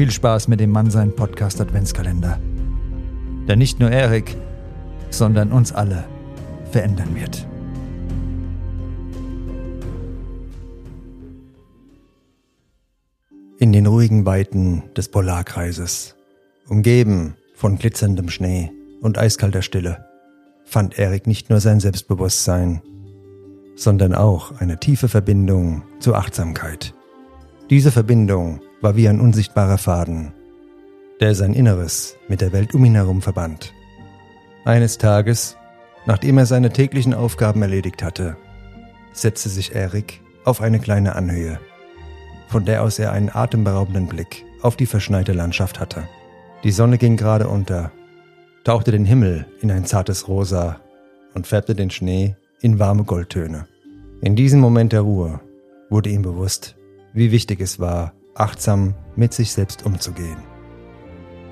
Viel Spaß mit dem Mannsein Podcast Adventskalender. Der nicht nur Erik, sondern uns alle verändern wird. In den ruhigen Weiten des Polarkreises, umgeben von glitzerndem Schnee und eiskalter Stille, fand Erik nicht nur sein Selbstbewusstsein, sondern auch eine tiefe Verbindung zur Achtsamkeit. Diese Verbindung war wie ein unsichtbarer Faden, der sein Inneres mit der Welt um ihn herum verband. Eines Tages, nachdem er seine täglichen Aufgaben erledigt hatte, setzte sich Erik auf eine kleine Anhöhe, von der aus er einen atemberaubenden Blick auf die verschneite Landschaft hatte. Die Sonne ging gerade unter, tauchte den Himmel in ein zartes Rosa und färbte den Schnee in warme Goldtöne. In diesem Moment der Ruhe wurde ihm bewusst, wie wichtig es war, achtsam mit sich selbst umzugehen.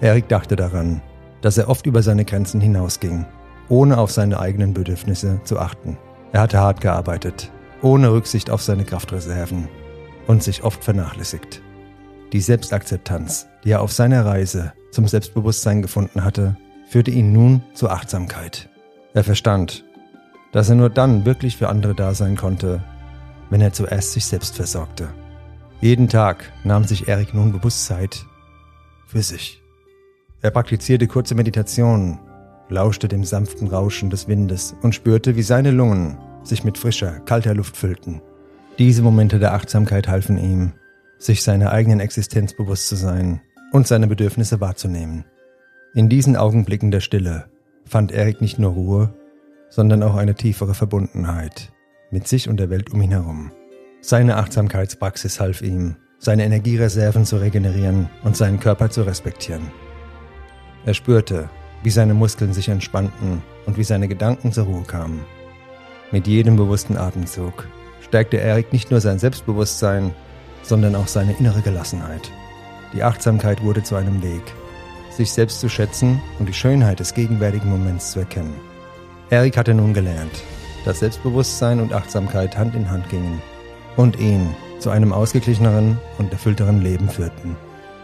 Erik dachte daran, dass er oft über seine Grenzen hinausging, ohne auf seine eigenen Bedürfnisse zu achten. Er hatte hart gearbeitet, ohne Rücksicht auf seine Kraftreserven und sich oft vernachlässigt. Die Selbstakzeptanz, die er auf seiner Reise zum Selbstbewusstsein gefunden hatte, führte ihn nun zur Achtsamkeit. Er verstand, dass er nur dann wirklich für andere da sein konnte, wenn er zuerst sich selbst versorgte. Jeden Tag nahm sich Erik nun Bewusstsein für sich. Er praktizierte kurze Meditationen, lauschte dem sanften Rauschen des Windes und spürte, wie seine Lungen sich mit frischer, kalter Luft füllten. Diese Momente der Achtsamkeit halfen ihm, sich seiner eigenen Existenz bewusst zu sein und seine Bedürfnisse wahrzunehmen. In diesen Augenblicken der Stille fand Erik nicht nur Ruhe, sondern auch eine tiefere Verbundenheit mit sich und der Welt um ihn herum. Seine Achtsamkeitspraxis half ihm, seine Energiereserven zu regenerieren und seinen Körper zu respektieren. Er spürte, wie seine Muskeln sich entspannten und wie seine Gedanken zur Ruhe kamen. Mit jedem bewussten Atemzug stärkte Erik nicht nur sein Selbstbewusstsein, sondern auch seine innere Gelassenheit. Die Achtsamkeit wurde zu einem Weg, sich selbst zu schätzen und die Schönheit des gegenwärtigen Moments zu erkennen. Erik hatte nun gelernt, dass Selbstbewusstsein und Achtsamkeit Hand in Hand gingen und ihn zu einem ausgeglicheneren und erfüllteren Leben führten.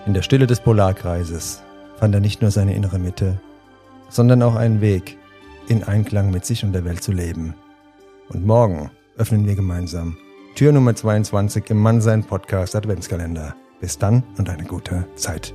In der Stille des Polarkreises fand er nicht nur seine innere Mitte, sondern auch einen Weg, in Einklang mit sich und der Welt zu leben. Und morgen öffnen wir gemeinsam Tür Nummer 22 im Mannsein Podcast Adventskalender. Bis dann und eine gute Zeit.